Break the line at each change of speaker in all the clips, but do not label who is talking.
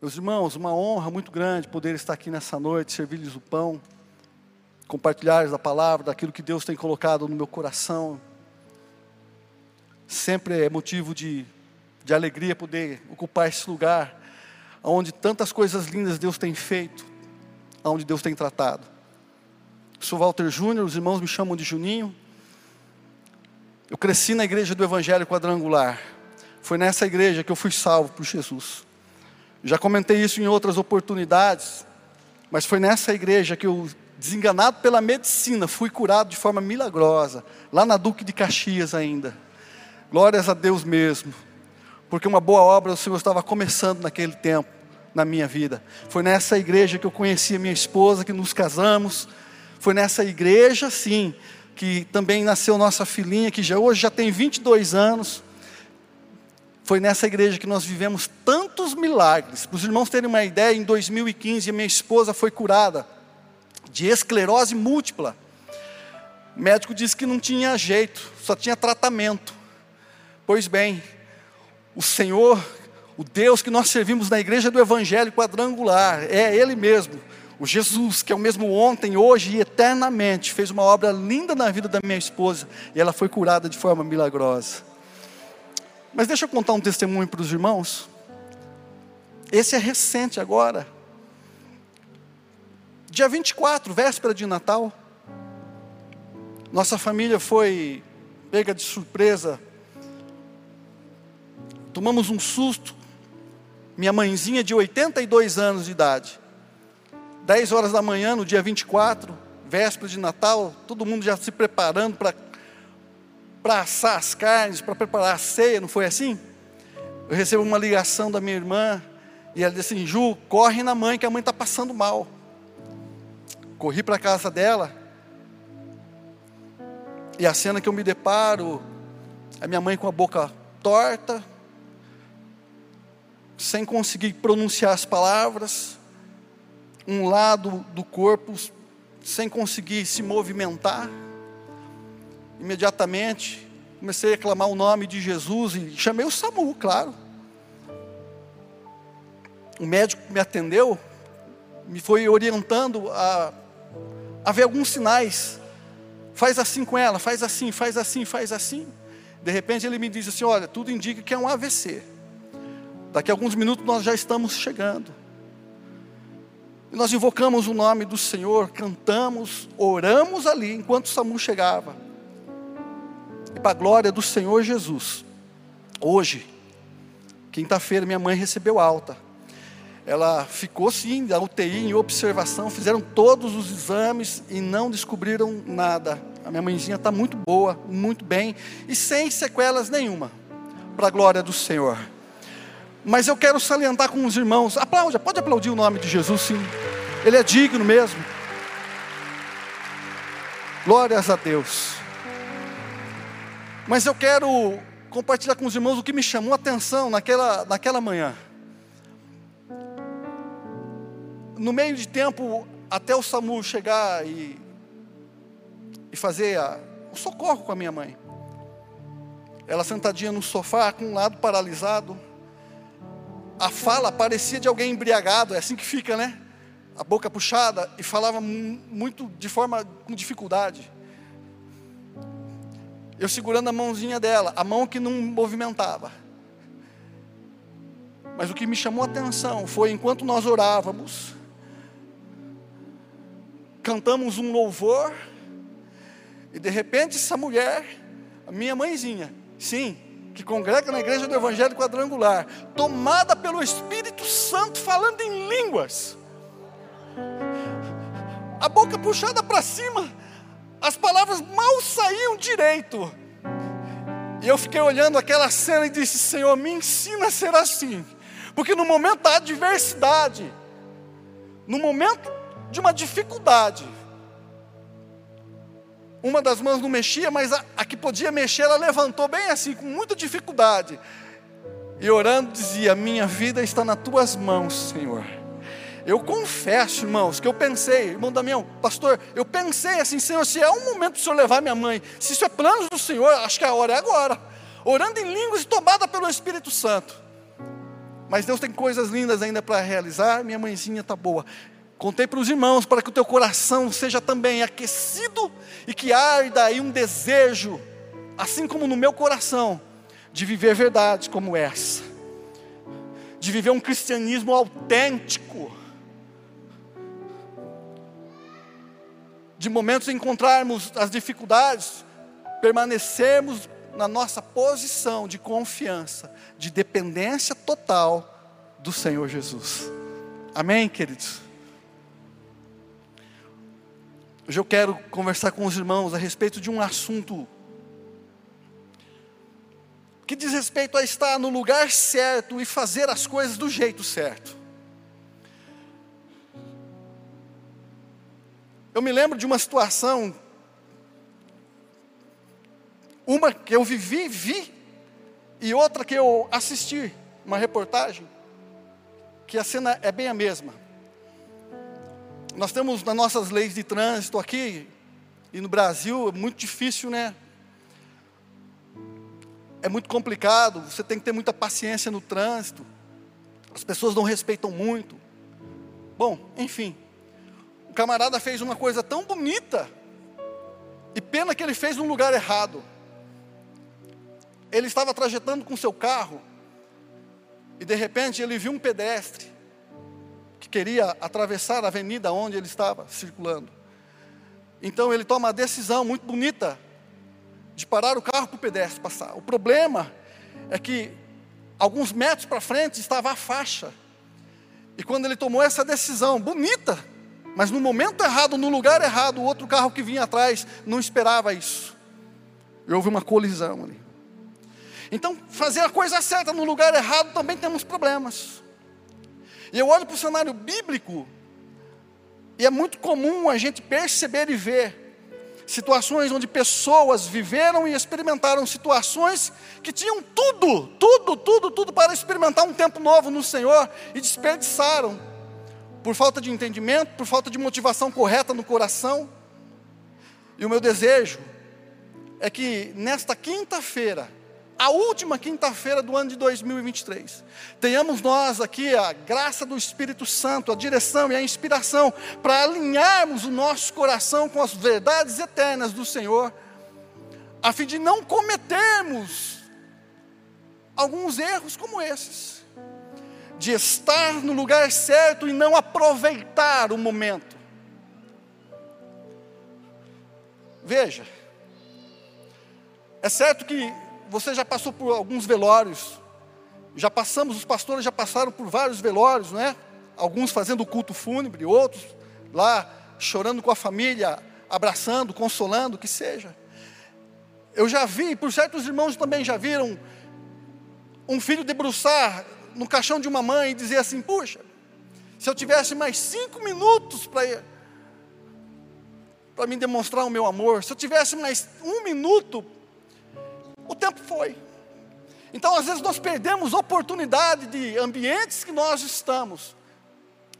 Meus irmãos, uma honra muito grande poder estar aqui nessa noite, servir-lhes o pão, compartilhar da palavra, daquilo que Deus tem colocado no meu coração. Sempre é motivo de, de alegria poder ocupar esse lugar, onde tantas coisas lindas Deus tem feito, onde Deus tem tratado. Sou Walter Júnior, os irmãos me chamam de Juninho. Eu cresci na igreja do Evangelho Quadrangular. Foi nessa igreja que eu fui salvo por Jesus. Já comentei isso em outras oportunidades, mas foi nessa igreja que eu, desenganado pela medicina, fui curado de forma milagrosa, lá na Duque de Caxias ainda. Glórias a Deus mesmo, porque uma boa obra o Senhor estava começando naquele tempo, na minha vida. Foi nessa igreja que eu conheci a minha esposa, que nos casamos. Foi nessa igreja, sim, que também nasceu nossa filhinha, que já hoje já tem 22 anos. Foi nessa igreja que nós vivemos tantos milagres. Para os irmãos terem uma ideia, em 2015 a minha esposa foi curada de esclerose múltipla. O médico disse que não tinha jeito, só tinha tratamento. Pois bem, o Senhor, o Deus que nós servimos na igreja do Evangelho quadrangular, é Ele mesmo, o Jesus, que é o mesmo ontem, hoje e eternamente, fez uma obra linda na vida da minha esposa e ela foi curada de forma milagrosa. Mas deixa eu contar um testemunho para os irmãos. Esse é recente agora. Dia 24, véspera de Natal. Nossa família foi pega de surpresa. Tomamos um susto. Minha mãezinha de 82 anos de idade. 10 horas da manhã, no dia 24, véspera de Natal, todo mundo já se preparando para para assar as carnes, para preparar a ceia, não foi assim? Eu recebo uma ligação da minha irmã e ela disse assim: Ju, corre na mãe que a mãe está passando mal. Corri para a casa dela e a cena que eu me deparo, a minha mãe com a boca torta, sem conseguir pronunciar as palavras, um lado do corpo sem conseguir se movimentar imediatamente comecei a clamar o nome de Jesus e chamei o SAMU, claro. O médico que me atendeu me foi orientando a, a ver alguns sinais. Faz assim com ela, faz assim, faz assim, faz assim. De repente ele me diz assim: Olha, tudo indica que é um AVC. Daqui a alguns minutos nós já estamos chegando. E nós invocamos o nome do Senhor, cantamos, oramos ali enquanto o SAMU chegava e para a glória do Senhor Jesus. Hoje, quinta-feira, minha mãe recebeu alta. Ela ficou sim da UTI em observação, fizeram todos os exames e não descobriram nada. A minha mãezinha está muito boa, muito bem e sem sequelas nenhuma, para a glória do Senhor. Mas eu quero salientar com os irmãos, aplaude, pode aplaudir o nome de Jesus sim, Ele é digno mesmo. Glórias a Deus. Mas eu quero compartilhar com os irmãos o que me chamou a atenção naquela, naquela manhã. No meio de tempo, até o SAMU chegar e, e fazer a, o socorro com a minha mãe. Ela sentadinha no sofá, com um lado paralisado. A fala parecia de alguém embriagado, é assim que fica, né? A boca puxada e falava muito de forma com dificuldade eu segurando a mãozinha dela, a mão que não movimentava. Mas o que me chamou a atenção foi enquanto nós orávamos, cantamos um louvor, e de repente essa mulher, a minha mãezinha, sim, que congrega na igreja do Evangelho Quadrangular, tomada pelo Espírito Santo, falando em línguas, a boca puxada para cima, as palavras mal saíam direito. E eu fiquei olhando aquela cena e disse: Senhor, me ensina a ser assim. Porque no momento da adversidade, no momento de uma dificuldade, uma das mãos não mexia, mas a, a que podia mexer, ela levantou bem assim, com muita dificuldade. E orando dizia: Minha vida está nas tuas mãos, Senhor. Eu confesso, irmãos, que eu pensei, irmão Damião, pastor, eu pensei assim, Senhor, se é um momento do Senhor levar minha mãe, se isso é plano do Senhor, acho que a hora é agora. Orando em línguas e tomada pelo Espírito Santo. mas Deus tem coisas lindas ainda para realizar. Minha mãezinha está boa. Contei para os irmãos para que o teu coração seja também aquecido e que arda aí um desejo, assim como no meu coração, de viver verdades como essa, de viver um cristianismo autêntico, de momentos encontrarmos as dificuldades, permanecermos na nossa posição de confiança, de dependência total do Senhor Jesus. Amém, queridos? Hoje eu quero conversar com os irmãos a respeito de um assunto que diz respeito a estar no lugar certo e fazer as coisas do jeito certo. Eu me lembro de uma situação, uma que eu vivi, vi, e outra que eu assisti, uma reportagem, que a cena é bem a mesma. Nós temos nas nossas leis de trânsito aqui, e no Brasil, é muito difícil, né? É muito complicado, você tem que ter muita paciência no trânsito, as pessoas não respeitam muito. Bom, enfim, o camarada fez uma coisa tão bonita, e pena que ele fez no lugar errado. Ele estava trajetando com seu carro, e de repente ele viu um pedestre, que queria atravessar a avenida onde ele estava circulando. Então ele toma a decisão muito bonita de parar o carro para o pedestre passar. O problema é que alguns metros para frente estava a faixa. E quando ele tomou essa decisão bonita, mas no momento errado, no lugar errado, o outro carro que vinha atrás não esperava isso. E houve uma colisão ali. Então, fazer a coisa certa no lugar errado também temos problemas. E eu olho para o cenário bíblico, e é muito comum a gente perceber e ver situações onde pessoas viveram e experimentaram situações que tinham tudo, tudo, tudo, tudo para experimentar um tempo novo no Senhor e desperdiçaram por falta de entendimento, por falta de motivação correta no coração. E o meu desejo é que nesta quinta-feira, a última quinta-feira do ano de 2023. Tenhamos nós aqui a graça do Espírito Santo, a direção e a inspiração para alinharmos o nosso coração com as verdades eternas do Senhor, a fim de não cometermos alguns erros como esses, de estar no lugar certo e não aproveitar o momento. Veja, é certo que você já passou por alguns velórios, já passamos, os pastores já passaram por vários velórios, não é? Alguns fazendo o culto fúnebre, outros lá chorando com a família, abraçando, consolando, o que seja. Eu já vi, por certos irmãos também já viram, um filho debruçar no caixão de uma mãe e dizer assim: puxa, se eu tivesse mais cinco minutos para para me demonstrar o meu amor, se eu tivesse mais um minuto o tempo foi. Então, às vezes, nós perdemos oportunidade de ambientes que nós estamos.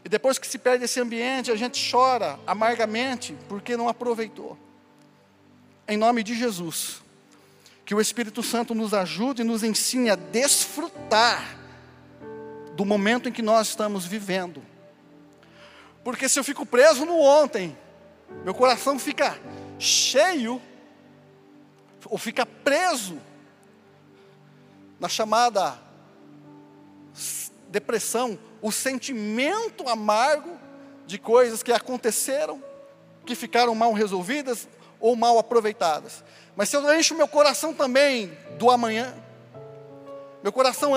E depois que se perde esse ambiente, a gente chora amargamente porque não aproveitou. Em nome de Jesus, que o Espírito Santo nos ajude e nos ensine a desfrutar do momento em que nós estamos vivendo. Porque se eu fico preso no ontem, meu coração fica cheio ou fica preso na chamada depressão, o sentimento amargo de coisas que aconteceram, que ficaram mal resolvidas ou mal aproveitadas. Mas se eu encho meu coração também do amanhã, meu coração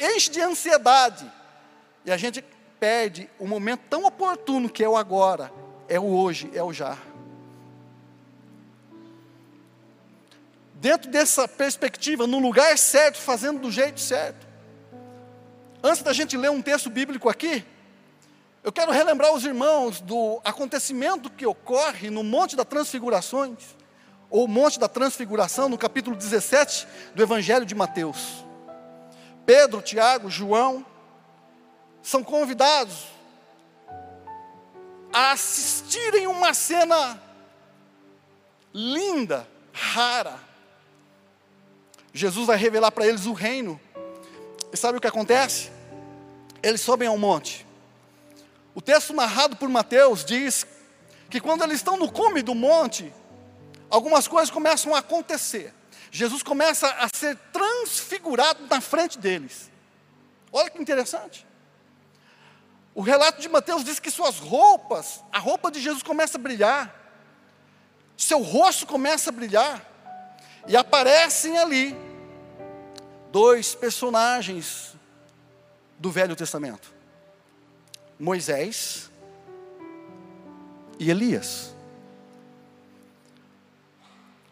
enche de ansiedade, e a gente perde o momento tão oportuno que é o agora, é o hoje, é o já. dentro dessa perspectiva, no lugar certo, fazendo do jeito certo. Antes da gente ler um texto bíblico aqui, eu quero relembrar os irmãos do acontecimento que ocorre no Monte das Transfigurações, ou Monte da Transfiguração, no capítulo 17 do Evangelho de Mateus. Pedro, Tiago, João são convidados a assistirem uma cena linda, rara, Jesus vai revelar para eles o reino. E sabe o que acontece? eles sobem ao monte. O texto narrado por Mateus diz que quando eles estão no cume do monte, algumas coisas começam a acontecer. Jesus começa a ser transfigurado na frente deles. Olha que interessante. O relato de Mateus diz que suas roupas, a roupa de Jesus começa a brilhar, seu rosto começa a brilhar, e aparecem ali dois personagens do Velho Testamento: Moisés e Elias.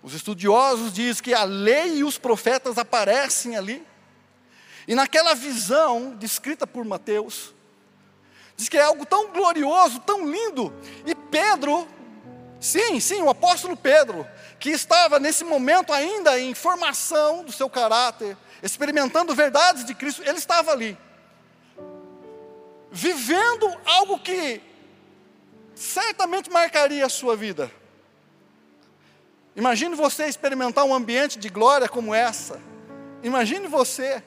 Os estudiosos dizem que a lei e os profetas aparecem ali, e naquela visão descrita por Mateus, diz que é algo tão glorioso, tão lindo, e Pedro, sim, sim, o apóstolo Pedro, que estava nesse momento ainda em formação do seu caráter, experimentando verdades de Cristo, ele estava ali, vivendo algo que certamente marcaria a sua vida. Imagine você experimentar um ambiente de glória como essa. Imagine você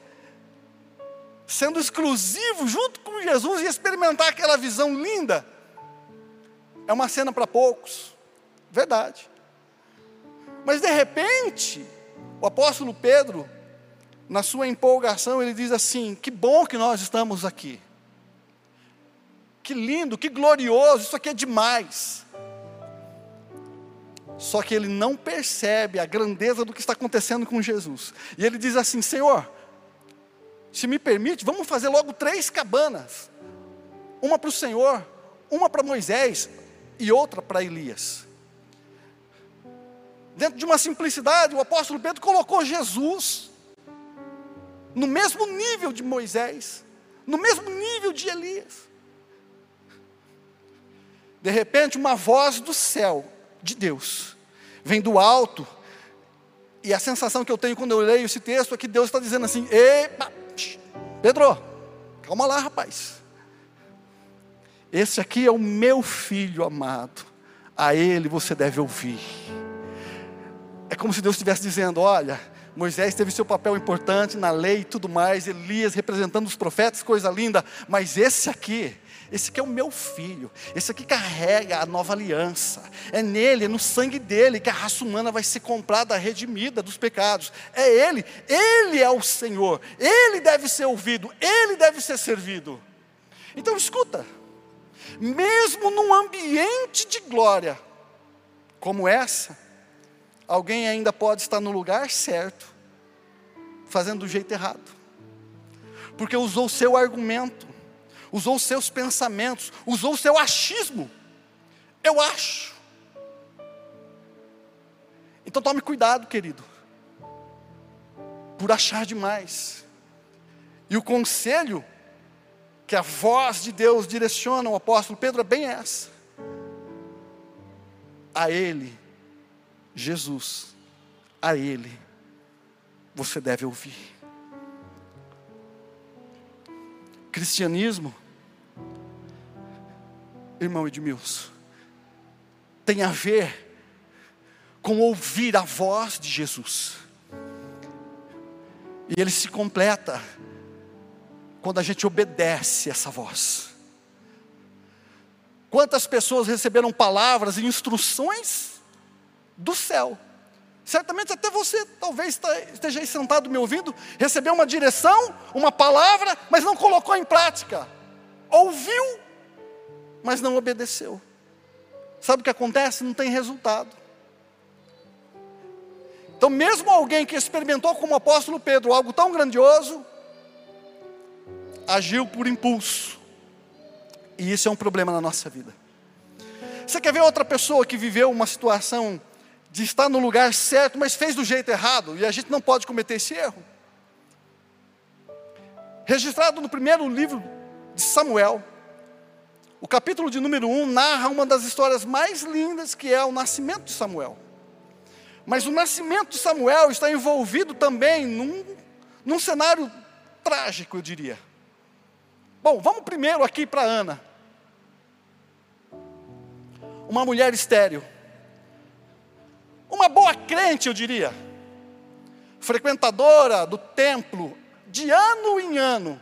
sendo exclusivo junto com Jesus e experimentar aquela visão linda. É uma cena para poucos, verdade. Mas de repente, o apóstolo Pedro, na sua empolgação, ele diz assim: Que bom que nós estamos aqui. Que lindo, que glorioso, isso aqui é demais. Só que ele não percebe a grandeza do que está acontecendo com Jesus. E ele diz assim: Senhor, se me permite, vamos fazer logo três cabanas: uma para o Senhor, uma para Moisés e outra para Elias. Dentro de uma simplicidade, o apóstolo Pedro colocou Jesus no mesmo nível de Moisés, no mesmo nível de Elias. De repente, uma voz do céu de Deus, vem do alto, e a sensação que eu tenho quando eu leio esse texto é que Deus está dizendo assim: Epa, Pedro, calma lá, rapaz. Esse aqui é o meu filho amado, a ele você deve ouvir. É como se Deus estivesse dizendo: olha, Moisés teve seu papel importante na lei e tudo mais, Elias representando os profetas, coisa linda, mas esse aqui, esse aqui é o meu filho. Esse aqui carrega a nova aliança. É nele, é no sangue dele que a raça humana vai ser comprada, redimida dos pecados. É ele, ele é o Senhor. Ele deve ser ouvido, ele deve ser servido. Então escuta. Mesmo num ambiente de glória como essa, alguém ainda pode estar no lugar certo, fazendo do jeito errado. Porque usou o seu argumento, usou os seus pensamentos, usou o seu achismo. Eu acho. Então tome cuidado, querido, por achar demais. E o conselho que a voz de Deus direciona ao apóstolo Pedro é bem essa. A Ele, Jesus, a Ele, você deve ouvir. Cristianismo, irmão Edmilson, tem a ver com ouvir a voz de Jesus. E ele se completa quando a gente obedece essa voz. Quantas pessoas receberam palavras e instruções do céu, Certamente até você, talvez esteja aí sentado me ouvindo, recebeu uma direção, uma palavra, mas não colocou em prática. Ouviu, mas não obedeceu. Sabe o que acontece? Não tem resultado. Então, mesmo alguém que experimentou como apóstolo Pedro algo tão grandioso, agiu por impulso. E isso é um problema na nossa vida. Você quer ver outra pessoa que viveu uma situação de estar no lugar certo, mas fez do jeito errado, e a gente não pode cometer esse erro. Registrado no primeiro livro de Samuel, o capítulo de número 1 narra uma das histórias mais lindas que é o nascimento de Samuel. Mas o nascimento de Samuel está envolvido também num, num cenário trágico, eu diria. Bom, vamos primeiro aqui para Ana. Uma mulher estéril crente, eu diria, frequentadora do templo, de ano em ano,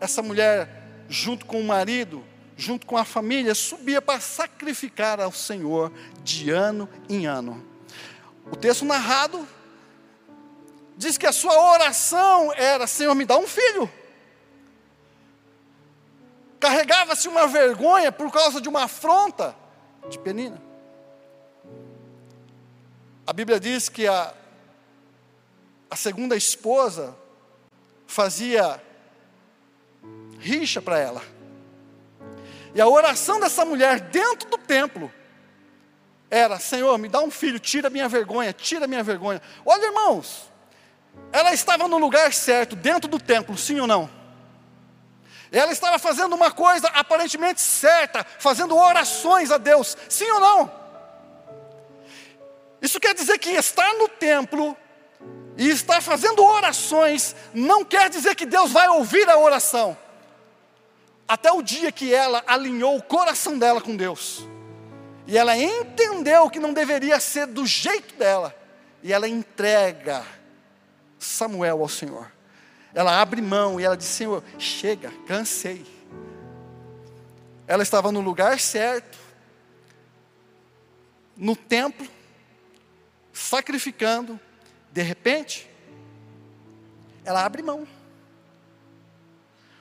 essa mulher junto com o marido, junto com a família, subia para sacrificar ao Senhor de ano em ano. O texto narrado diz que a sua oração era: Senhor, me dá um filho. Carregava-se uma vergonha por causa de uma afronta de Penina. A Bíblia diz que a, a segunda esposa fazia rixa para ela. E a oração dessa mulher dentro do templo era: Senhor, me dá um filho, tira minha vergonha, tira minha vergonha. Olha, irmãos, ela estava no lugar certo, dentro do templo, sim ou não? Ela estava fazendo uma coisa aparentemente certa, fazendo orações a Deus, sim ou não? Isso quer dizer que estar no templo e estar fazendo orações não quer dizer que Deus vai ouvir a oração. Até o dia que ela alinhou o coração dela com Deus. E ela entendeu que não deveria ser do jeito dela. E ela entrega Samuel ao Senhor. Ela abre mão e ela diz: Senhor, chega, cansei. Ela estava no lugar certo, no templo, sacrificando, de repente, ela abre mão.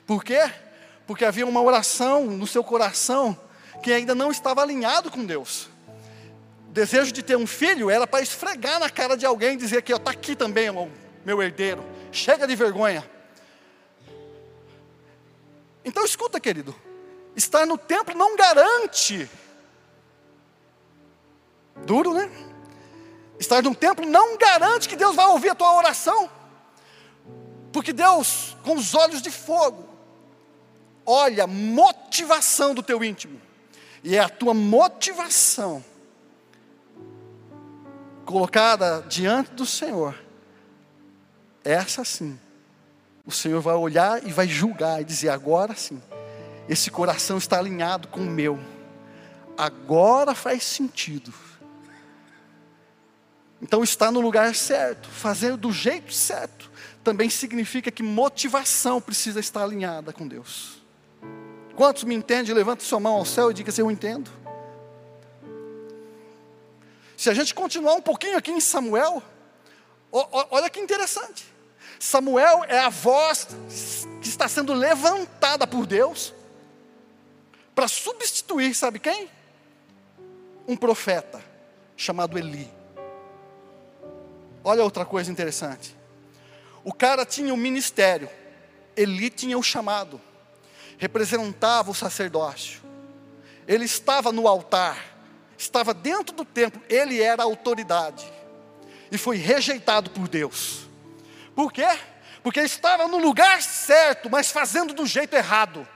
Por quê? Porque havia uma oração no seu coração que ainda não estava alinhado com Deus. O desejo de ter um filho era para esfregar na cara de alguém e dizer que está aqui também, meu herdeiro. Chega de vergonha. Então escuta, querido. Estar no templo não garante. Duro, né? Estar num templo não garante que Deus vai ouvir a tua oração. Porque Deus, com os olhos de fogo, olha a motivação do teu íntimo. E é a tua motivação colocada diante do Senhor. Essa sim. O Senhor vai olhar e vai julgar e dizer: agora sim, esse coração está alinhado com o meu. Agora faz sentido então, estar no lugar certo, fazer do jeito certo, também significa que motivação precisa estar alinhada com Deus. Quantos me entendem? Levanta sua mão ao céu e diga se eu entendo. Se a gente continuar um pouquinho aqui em Samuel, olha que interessante. Samuel é a voz que está sendo levantada por Deus para substituir, sabe quem? Um profeta chamado Eli. Olha outra coisa interessante. O cara tinha o ministério, Eli tinha o chamado, representava o sacerdócio. Ele estava no altar, estava dentro do templo, ele era autoridade. E foi rejeitado por Deus. Por quê? Porque ele estava no lugar certo, mas fazendo do jeito errado.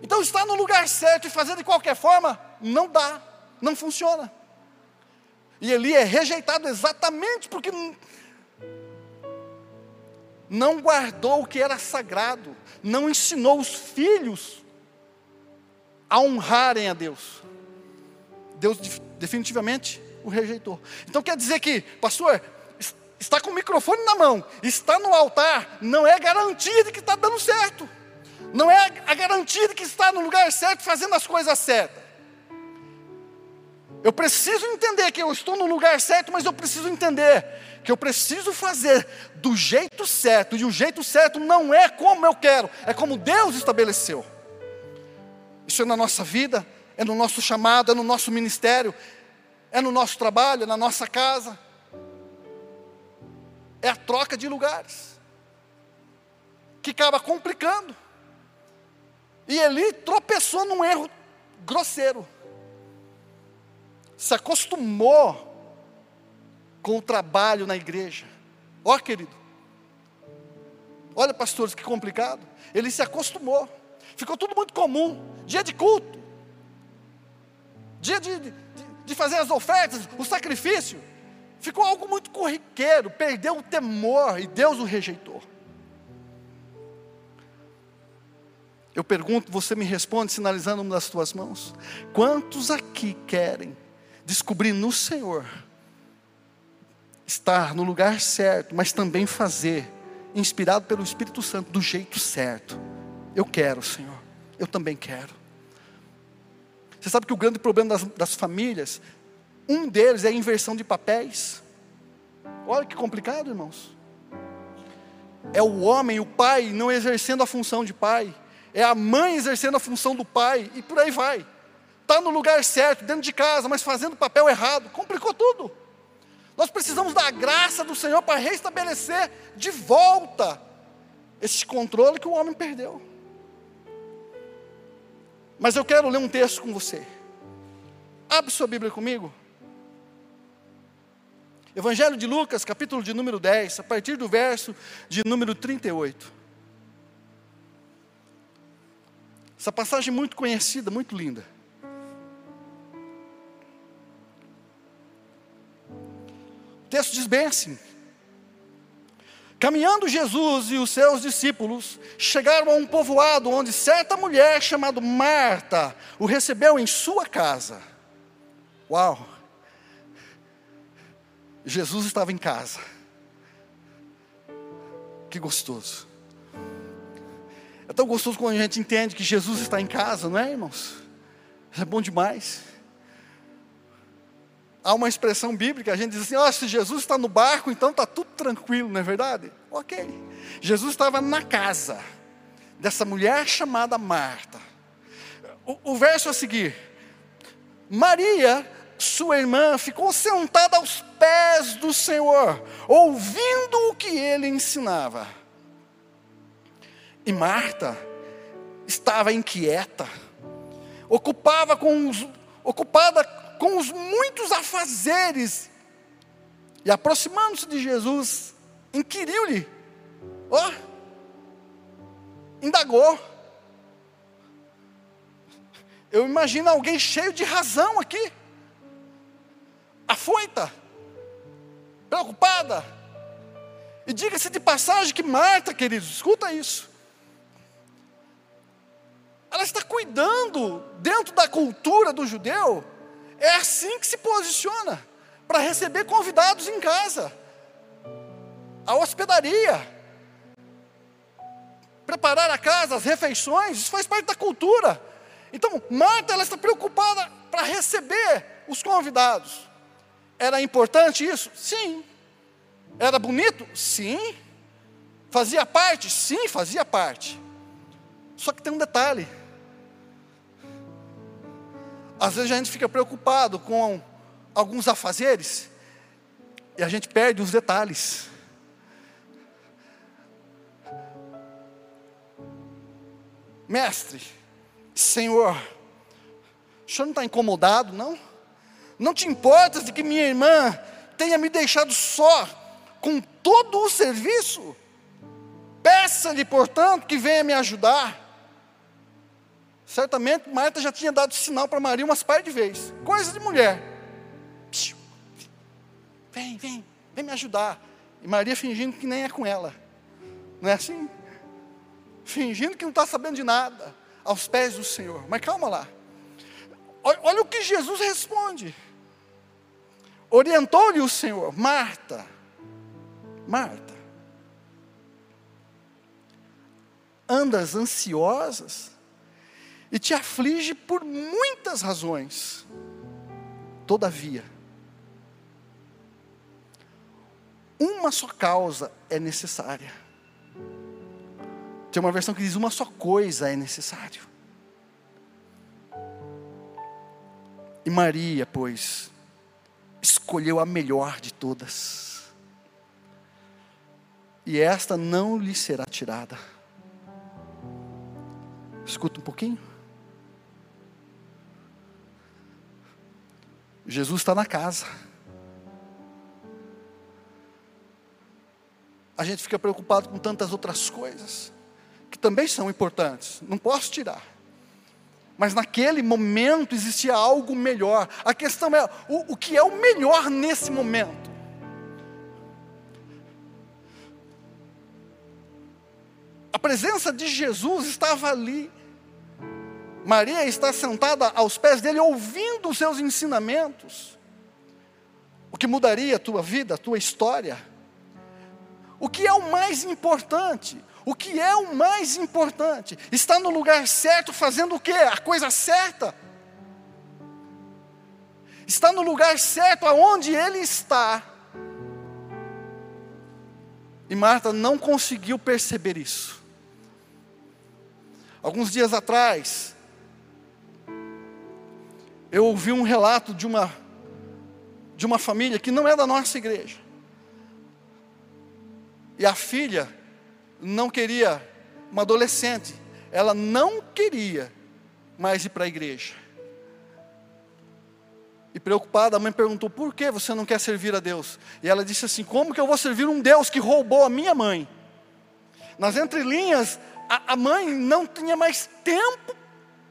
Então, estar no lugar certo e fazer de qualquer forma, não dá, não funciona. E Eli é rejeitado exatamente porque não guardou o que era sagrado, não ensinou os filhos a honrarem a Deus. Deus definitivamente o rejeitou. Então quer dizer que, pastor, está com o microfone na mão, está no altar, não é garantia de que está dando certo, não é a garantia de que está no lugar certo, fazendo as coisas certas. Eu preciso entender que eu estou no lugar certo, mas eu preciso entender que eu preciso fazer do jeito certo, e o jeito certo não é como eu quero, é como Deus estabeleceu. Isso é na nossa vida, é no nosso chamado, é no nosso ministério, é no nosso trabalho, é na nossa casa. É a troca de lugares que acaba complicando. E Eli tropeçou num erro grosseiro se acostumou com o trabalho na igreja. Ó, querido, olha, pastores, que complicado. Ele se acostumou, ficou tudo muito comum. Dia de culto, dia de, de, de fazer as ofertas, o sacrifício, ficou algo muito corriqueiro, perdeu o temor e Deus o rejeitou. Eu pergunto, você me responde sinalizando uma das tuas mãos. Quantos aqui querem descobrir no Senhor, estar no lugar certo, mas também fazer inspirado pelo Espírito Santo, do jeito certo. Eu quero, Senhor. Eu também quero. Você sabe que o grande problema das, das famílias, um deles é a inversão de papéis. Olha que complicado, irmãos. É o homem, o pai, não exercendo a função de pai. É a mãe exercendo a função do pai. E por aí vai. Está no lugar certo, dentro de casa, mas fazendo papel errado. Complicou tudo. Nós precisamos da graça do Senhor para restabelecer de volta esse controle que o homem perdeu. Mas eu quero ler um texto com você. Abre sua Bíblia comigo. Evangelho de Lucas, capítulo de número 10, a partir do verso de número 38. Essa passagem muito conhecida, muito linda. Texto diz bem assim: Caminhando Jesus e os seus discípulos chegaram a um povoado onde certa mulher chamada Marta o recebeu em sua casa. Uau! Jesus estava em casa. Que gostoso. É tão gostoso quando a gente entende que Jesus está em casa, não é, irmãos? É bom demais há uma expressão bíblica, a gente diz assim: oh, se Jesus está no barco, então está tudo tranquilo, não é verdade? Ok. Jesus estava na casa dessa mulher chamada Marta. O, o verso a seguir: Maria, sua irmã, ficou sentada aos pés do Senhor, ouvindo o que ele ensinava. E Marta estava inquieta, ocupava com os, ocupada com os muitos afazeres. E aproximando-se de Jesus, inquiriu-lhe, ó, oh, indagou. Eu imagino alguém cheio de razão aqui, afoita, preocupada. E diga-se de passagem que Marta, queridos, escuta isso. Ela está cuidando, dentro da cultura do judeu, é assim que se posiciona para receber convidados em casa. A hospedaria, preparar a casa, as refeições, isso faz parte da cultura. Então, Marta ela está preocupada para receber os convidados. Era importante isso? Sim. Era bonito? Sim. Fazia parte? Sim, fazia parte. Só que tem um detalhe. Às vezes a gente fica preocupado com alguns afazeres e a gente perde os detalhes. Mestre, Senhor, o senhor não está incomodado, não? Não te importas de que minha irmã tenha me deixado só com todo o serviço? Peça-lhe, portanto, que venha me ajudar. Certamente Marta já tinha dado sinal para Maria umas par de vezes. Coisa de mulher. Vem, vem, vem me ajudar. E Maria fingindo que nem é com ela. Não é assim? Fingindo que não está sabendo de nada. Aos pés do Senhor. Mas calma lá. Olha, olha o que Jesus responde. Orientou-lhe o Senhor, Marta, Marta, andas ansiosas e te aflige por muitas razões. Todavia, uma só causa é necessária. Tem uma versão que diz uma só coisa é necessário. E Maria, pois, escolheu a melhor de todas. E esta não lhe será tirada. Escuta um pouquinho. Jesus está na casa. A gente fica preocupado com tantas outras coisas, que também são importantes, não posso tirar. Mas naquele momento existia algo melhor. A questão é: o, o que é o melhor nesse momento? A presença de Jesus estava ali. Maria está sentada aos pés dele, ouvindo os seus ensinamentos. O que mudaria a tua vida, a tua história. O que é o mais importante? O que é o mais importante? Está no lugar certo, fazendo o quê? A coisa certa. Está no lugar certo, aonde ele está. E Marta não conseguiu perceber isso. Alguns dias atrás, eu ouvi um relato de uma de uma família que não é da nossa igreja. E a filha não queria, uma adolescente, ela não queria mais ir para a igreja. E preocupada, a mãe perguntou: por que você não quer servir a Deus? E ela disse assim: como que eu vou servir um Deus que roubou a minha mãe? Nas entrelinhas, a, a mãe não tinha mais tempo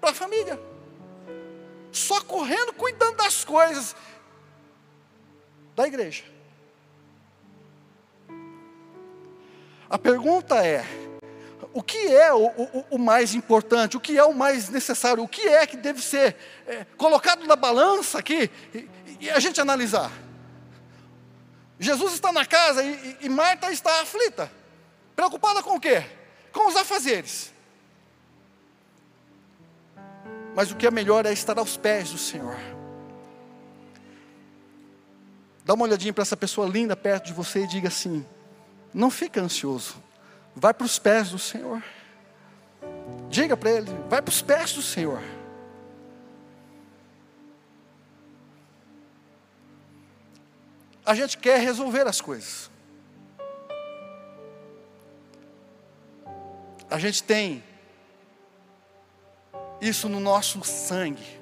para a família, só correndo, cuidando das coisas da igreja. A pergunta é: o que é o, o, o, mais importante, o que é o mais necessário, o que é que deve ser é, colocado na balança aqui e, e, a gente analisar? Jesus está na casa e, e Marta está aflita, preocupada com o quê? Com os afazeres. Mas o que é melhor é estar aos pés do Senhor. Dá uma olhadinha para essa pessoa linda perto de você e diga assim: não fica ansioso. Vai para os pés do Senhor. Diga para ele, vai para os pés do Senhor. A gente quer resolver as coisas. A gente tem isso no nosso sangue.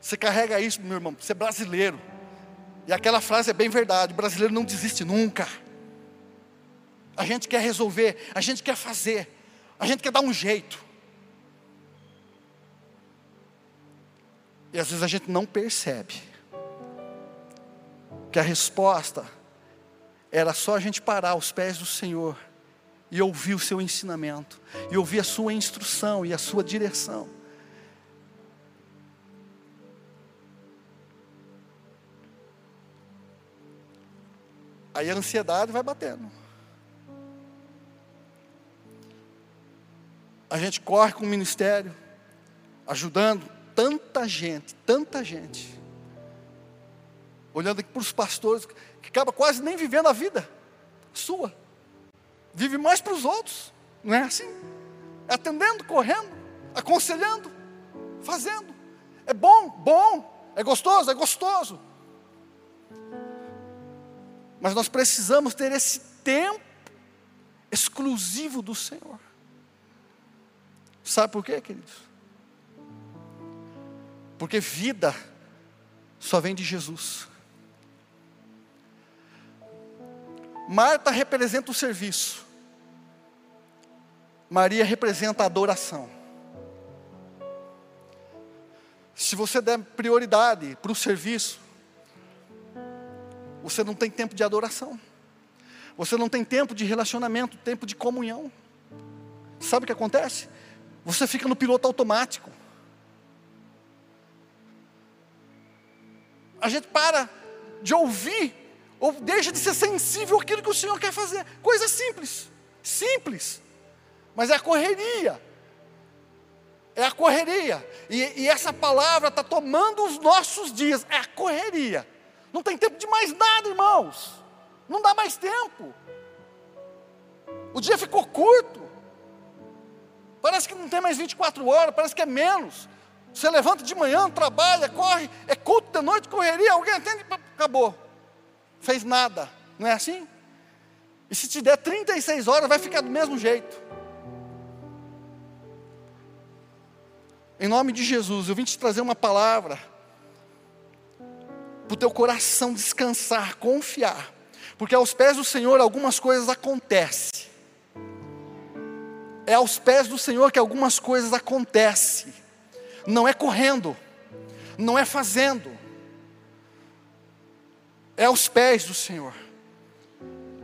Você carrega isso, meu irmão, você é brasileiro. E aquela frase é bem verdade: brasileiro não desiste nunca. A gente quer resolver, a gente quer fazer, a gente quer dar um jeito. E às vezes a gente não percebe que a resposta era só a gente parar aos pés do Senhor e ouvir o seu ensinamento, e ouvir a sua instrução e a sua direção. Aí a ansiedade vai batendo. A gente corre com o ministério, ajudando tanta gente, tanta gente. Olhando aqui para os pastores, que acaba quase nem vivendo a vida sua. Vive mais para os outros, não é assim? Atendendo, correndo, aconselhando, fazendo. É bom, bom. É gostoso, é gostoso. Mas nós precisamos ter esse tempo exclusivo do Senhor. Sabe por quê, queridos? Porque vida só vem de Jesus. Marta representa o serviço. Maria representa a adoração. Se você der prioridade para o serviço, você não tem tempo de adoração. Você não tem tempo de relacionamento, tempo de comunhão. Sabe o que acontece? Você fica no piloto automático. A gente para de ouvir, ou deixa de ser sensível àquilo que o Senhor quer fazer. Coisa simples, simples, mas é a correria. É a correria, e, e essa palavra está tomando os nossos dias, é a correria. Não tem tempo de mais nada, irmãos. Não dá mais tempo. O dia ficou curto. Parece que não tem mais 24 horas, parece que é menos. Você levanta de manhã, trabalha, corre, é culto de noite, correria, alguém atende, acabou. Fez nada. Não é assim? E se te der 36 horas, vai ficar do mesmo jeito. Em nome de Jesus, eu vim te trazer uma palavra para o teu coração descansar, confiar, porque aos pés do Senhor algumas coisas acontecem. É aos pés do Senhor que algumas coisas acontecem. Não é correndo, não é fazendo. É aos pés do Senhor.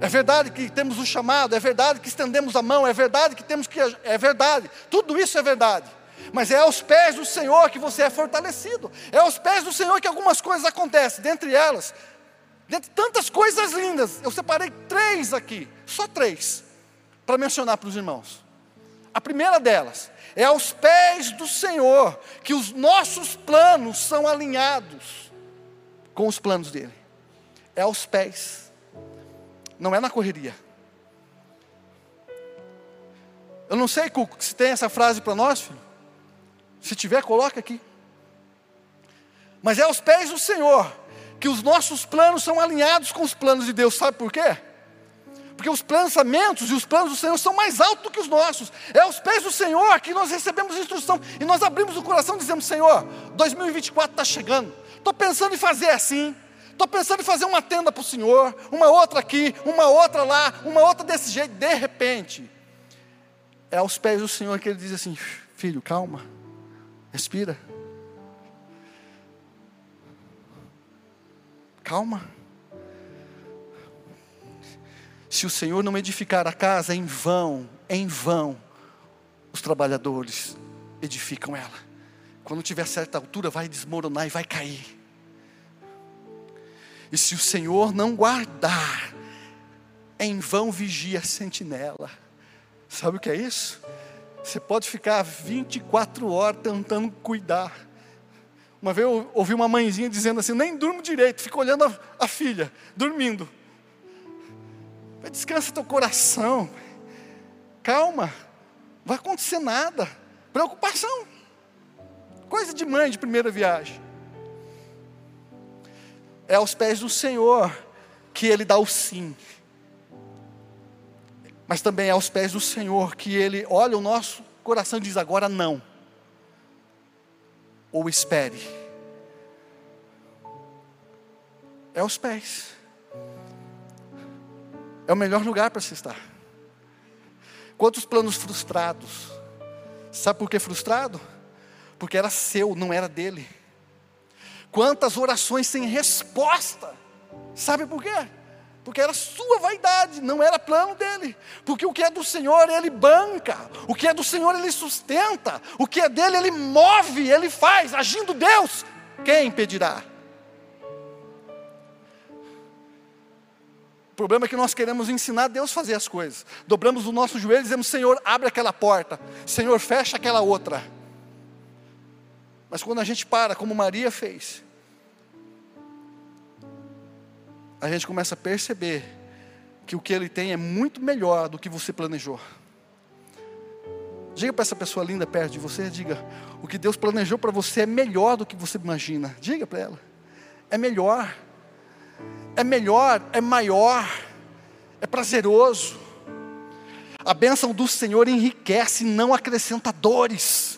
É verdade que temos o um chamado, é verdade que estendemos a mão, é verdade que temos que. É verdade, tudo isso é verdade mas é aos pés do Senhor que você é fortalecido, é aos pés do Senhor que algumas coisas acontecem, dentre elas, Dentre tantas coisas lindas, eu separei três aqui, só três, para mencionar para os irmãos. A primeira delas é aos pés do Senhor que os nossos planos são alinhados com os planos dele. É aos pés, não é na correria. Eu não sei, se tem essa frase para nós, filho. Se tiver, coloca aqui. Mas é aos pés do Senhor que os nossos planos são alinhados com os planos de Deus. Sabe por quê? Porque os pensamentos e os planos do Senhor são mais altos do que os nossos. É aos pés do Senhor que nós recebemos instrução e nós abrimos o coração e dizemos: Senhor, 2024 está chegando. Estou pensando em fazer assim. Estou pensando em fazer uma tenda para o Senhor, uma outra aqui, uma outra lá, uma outra desse jeito. De repente, é aos pés do Senhor que ele diz assim: Filho, calma, respira. Calma. Se o Senhor não edificar a casa, em vão, em vão, os trabalhadores edificam ela. Quando tiver certa altura, vai desmoronar e vai cair. E se o Senhor não guardar, em vão vigia a sentinela. Sabe o que é isso? Você pode ficar 24 horas tentando cuidar uma vez eu ouvi uma mãezinha dizendo assim: nem durmo direito, fico olhando a, a filha, dormindo. Descansa teu coração, calma, não vai acontecer nada. Preocupação, coisa de mãe de primeira viagem. É aos pés do Senhor que Ele dá o sim, mas também é aos pés do Senhor que Ele olha o nosso coração e diz: agora não ou espere. É os pés. É o melhor lugar para se estar. Quantos planos frustrados? Sabe por que frustrado? Porque era seu, não era dele. Quantas orações sem resposta? Sabe por quê? porque era sua vaidade, não era plano dele. Porque o que é do Senhor, ele banca, o que é do Senhor, ele sustenta, o que é dele, ele move, ele faz, agindo Deus, quem impedirá? O problema é que nós queremos ensinar Deus a fazer as coisas. Dobramos o nosso joelho e dizemos: Senhor, abre aquela porta, Senhor, fecha aquela outra. Mas quando a gente para, como Maria fez, a gente começa a perceber que o que ele tem é muito melhor do que você planejou. Diga para essa pessoa linda perto de você, diga, o que Deus planejou para você é melhor do que você imagina. Diga para ela. É melhor. É melhor, é maior, é prazeroso. A bênção do Senhor enriquece, não acrescenta dores.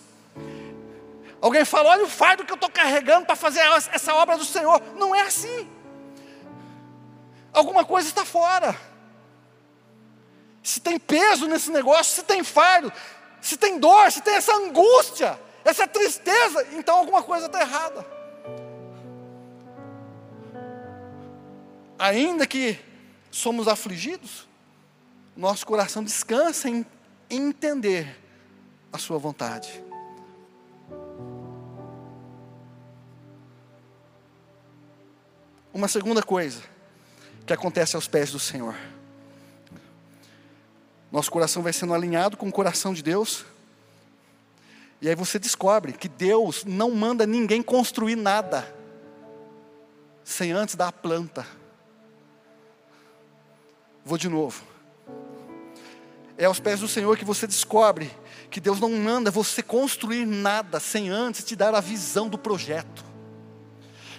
Alguém fala, olha o fardo que eu estou carregando para fazer essa obra do Senhor. Não é assim alguma coisa está fora. Se tem peso nesse negócio, se tem fardo, se tem dor, se tem essa angústia, essa tristeza, então alguma coisa está errada. Ainda que somos afligidos, nosso coração descansa em, entender a Sua vontade. Uma segunda coisa que acontece aos pés do Senhor. Nosso coração vai sendo alinhado com o coração de Deus. E aí você descobre que Deus não manda ninguém construir nada sem antes dar a planta. Vou de novo. É aos pés do Senhor que você descobre que Deus não manda você construir nada sem antes te dar a visão do projeto.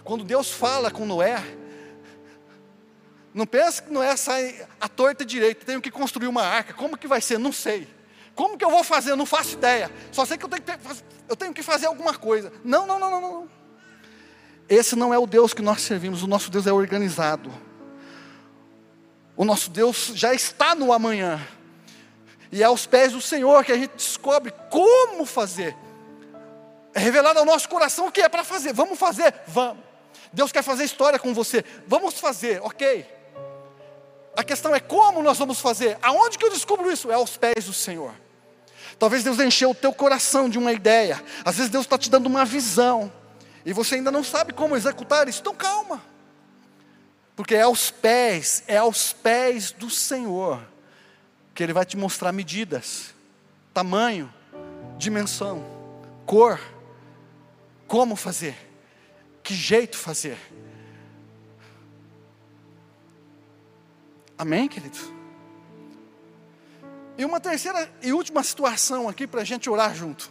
Quando Deus fala com Noé, não pense que não é sair a torta direita, tenho que construir uma arca. Como que vai ser? Não sei. Como que eu vou fazer? Eu não faço ideia. Só sei que eu tenho que, eu tenho que fazer alguma coisa. Não, não, não, não, não. Esse não é o Deus que nós servimos. O nosso Deus é organizado. O nosso Deus já está no amanhã. E é aos pés do Senhor que a gente descobre como fazer. É revelado ao nosso coração o que é para fazer. Vamos fazer? Vamos. Deus quer fazer história com você. Vamos fazer, ok. A questão é como nós vamos fazer. Aonde que eu descubro isso? É aos pés do Senhor. Talvez Deus encheu o teu coração de uma ideia. Às vezes Deus está te dando uma visão. E você ainda não sabe como executar isso. Então calma. Porque é aos pés, é aos pés do Senhor que Ele vai te mostrar medidas, tamanho, dimensão, cor, como fazer, que jeito fazer. Amém, queridos? E uma terceira e última situação aqui para a gente orar junto.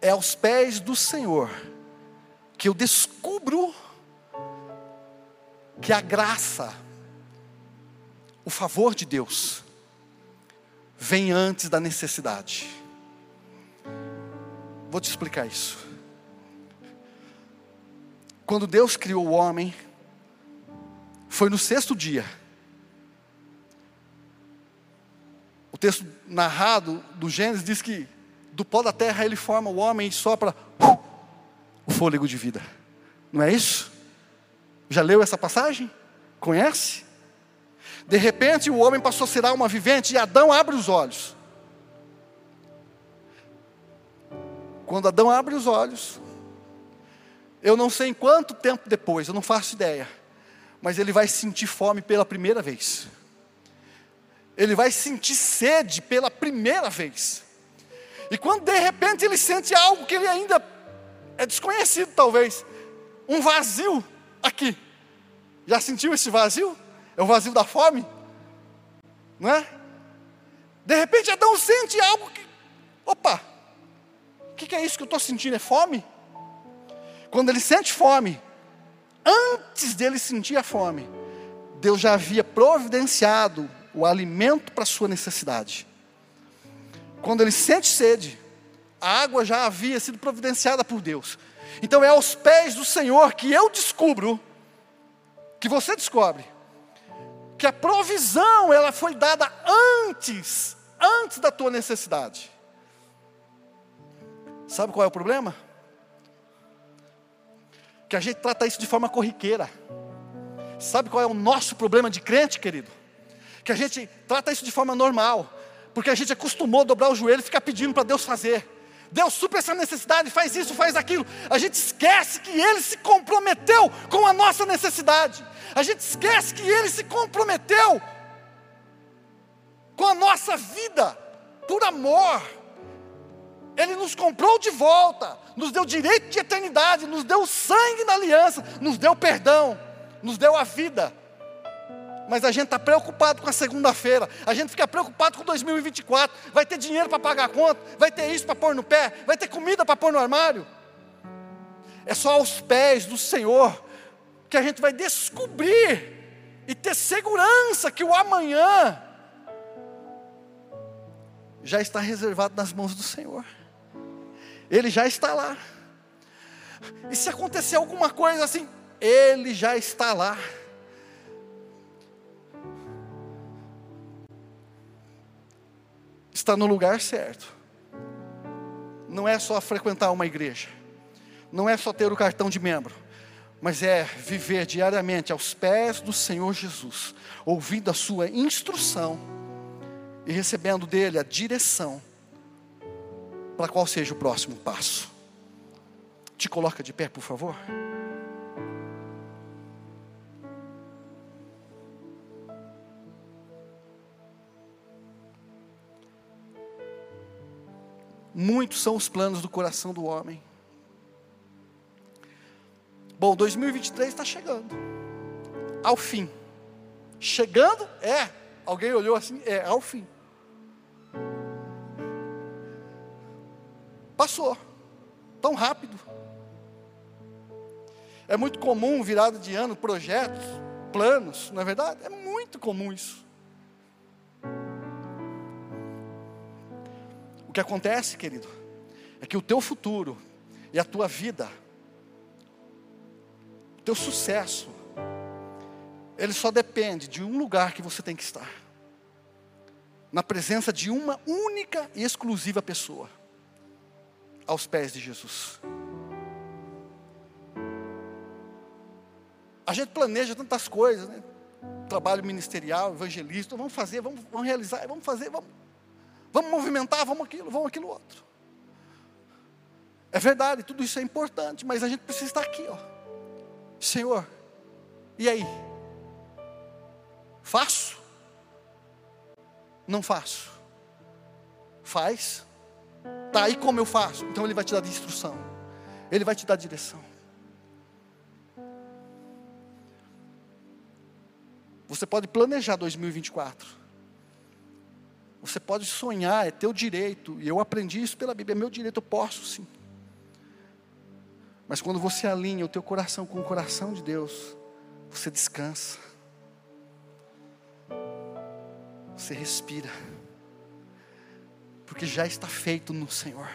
É aos pés do Senhor que eu descubro que a graça, o favor de Deus, vem antes da necessidade. Vou te explicar isso. Quando Deus criou o homem, foi no sexto dia. O texto narrado do Gênesis diz que do pó da terra ele forma o homem e sopra o fôlego de vida. Não é isso? Já leu essa passagem? Conhece? De repente o homem passou a ser alma vivente e Adão abre os olhos. Quando Adão abre os olhos, eu não sei em quanto tempo depois, eu não faço ideia, mas ele vai sentir fome pela primeira vez. Ele vai sentir sede pela primeira vez. E quando de repente ele sente algo que ele ainda é desconhecido, talvez, um vazio aqui. Já sentiu esse vazio? É o vazio da fome? Não é? De repente Adão sente algo que, opa, que, que é isso que eu estou sentindo? É fome? Quando ele sente fome, antes dele sentir a fome, Deus já havia providenciado o alimento para a sua necessidade. Quando ele sente sede, a água já havia sido providenciada por Deus. Então é aos pés do Senhor que eu descubro, que você descobre, que a provisão ela foi dada antes, antes da tua necessidade. Sabe qual é o problema? Que a gente trata isso de forma corriqueira. Sabe qual é o nosso problema de crente, querido? Que a gente trata isso de forma normal, porque a gente acostumou a dobrar o joelho e ficar pedindo para Deus fazer. Deus supra essa necessidade, faz isso, faz aquilo. A gente esquece que Ele se comprometeu com a nossa necessidade. A gente esquece que Ele se comprometeu com a nossa vida, por amor. Ele nos comprou de volta, nos deu direito de eternidade, nos deu sangue na aliança, nos deu perdão, nos deu a vida mas a gente está preocupado com a segunda-feira, a gente fica preocupado com 2024, vai ter dinheiro para pagar a conta, vai ter isso para pôr no pé, vai ter comida para pôr no armário. É só aos pés do Senhor que a gente vai descobrir e ter segurança que o amanhã já está reservado nas mãos do Senhor. Ele já está lá. E se acontecer alguma coisa assim, ele já está lá. está no lugar certo. Não é só frequentar uma igreja, não é só ter o cartão de membro, mas é viver diariamente aos pés do Senhor Jesus, ouvindo a sua instrução e recebendo dele a direção para qual seja o próximo passo. Te coloca de pé, por favor. Muitos são os planos do coração do homem. Bom, 2023 está chegando. Ao fim. Chegando? É. Alguém olhou assim? É, ao fim. Passou. Tão rápido. É muito comum, virada de ano, projetos, planos, não é verdade? É muito comum isso. que acontece, querido, é que o teu futuro e a tua vida, o teu sucesso, ele só depende de um lugar que você tem que estar na presença de uma única e exclusiva pessoa, aos pés de Jesus. A gente planeja tantas coisas, né? Trabalho ministerial, evangelista, vamos fazer, vamos, vamos realizar, vamos fazer, vamos Vamos movimentar, vamos aquilo, vamos aquilo outro. É verdade, tudo isso é importante, mas a gente precisa estar aqui, ó. Senhor, e aí? Faço? Não faço. Faz? Tá, aí como eu faço? Então Ele vai te dar instrução, Ele vai te dar direção. Você pode planejar 2024. Você pode sonhar, é teu direito. E eu aprendi isso pela Bíblia, é meu direito, eu posso sim. Mas quando você alinha o teu coração com o coração de Deus, você descansa. Você respira. Porque já está feito no Senhor.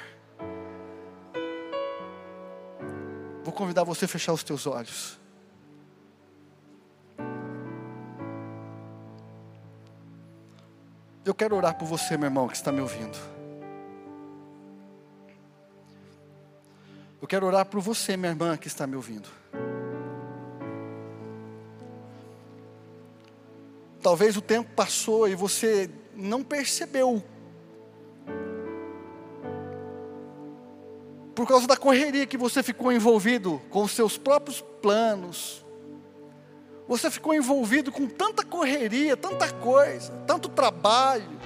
Vou convidar você a fechar os teus olhos. Eu quero orar por você, meu irmão, que está me ouvindo. Eu quero orar por você, minha irmã, que está me ouvindo. Talvez o tempo passou e você não percebeu. Por causa da correria que você ficou envolvido com os seus próprios planos. Você ficou envolvido com tanta correria, tanta coisa, tanto trabalho.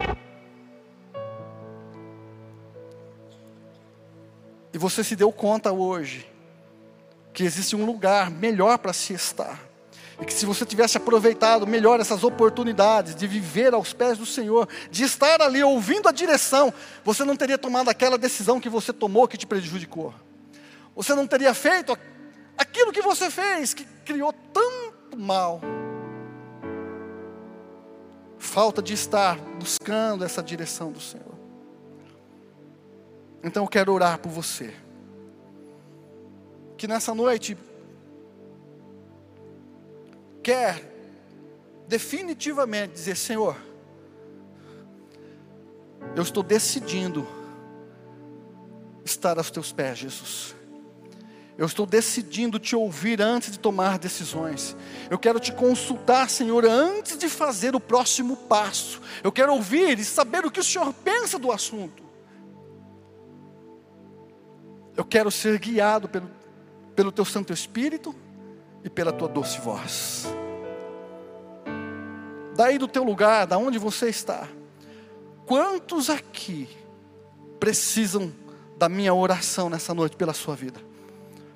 E você se deu conta hoje que existe um lugar melhor para se estar. E que se você tivesse aproveitado melhor essas oportunidades de viver aos pés do Senhor, de estar ali ouvindo a direção, você não teria tomado aquela decisão que você tomou que te prejudicou. Você não teria feito aquilo que você fez, que criou tanto mal. Falta de estar buscando essa direção do Senhor. Então eu quero orar por você. Que nessa noite quer definitivamente dizer: Senhor, eu estou decidindo estar aos teus pés, Jesus. Eu estou decidindo te ouvir antes de tomar decisões. Eu quero te consultar, Senhor, antes de fazer o próximo passo. Eu quero ouvir e saber o que o Senhor pensa do assunto. Eu quero ser guiado pelo, pelo teu Santo Espírito e pela tua doce voz. Daí do teu lugar, da onde você está, quantos aqui precisam da minha oração nessa noite pela sua vida?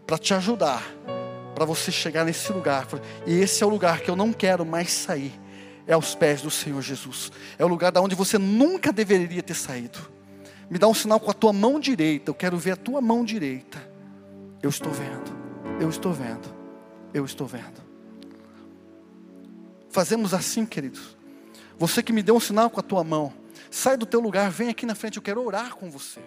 Para te ajudar, para você chegar nesse lugar. E esse é o lugar que eu não quero mais sair. É aos pés do Senhor Jesus. É o lugar da onde você nunca deveria ter saído. Me dá um sinal com a tua mão direita. Eu quero ver a tua mão direita. Eu estou vendo. Eu estou vendo eu estou vendo. Fazemos assim, queridos. Você que me deu um sinal com a tua mão, sai do teu lugar, vem aqui na frente, eu quero orar com você.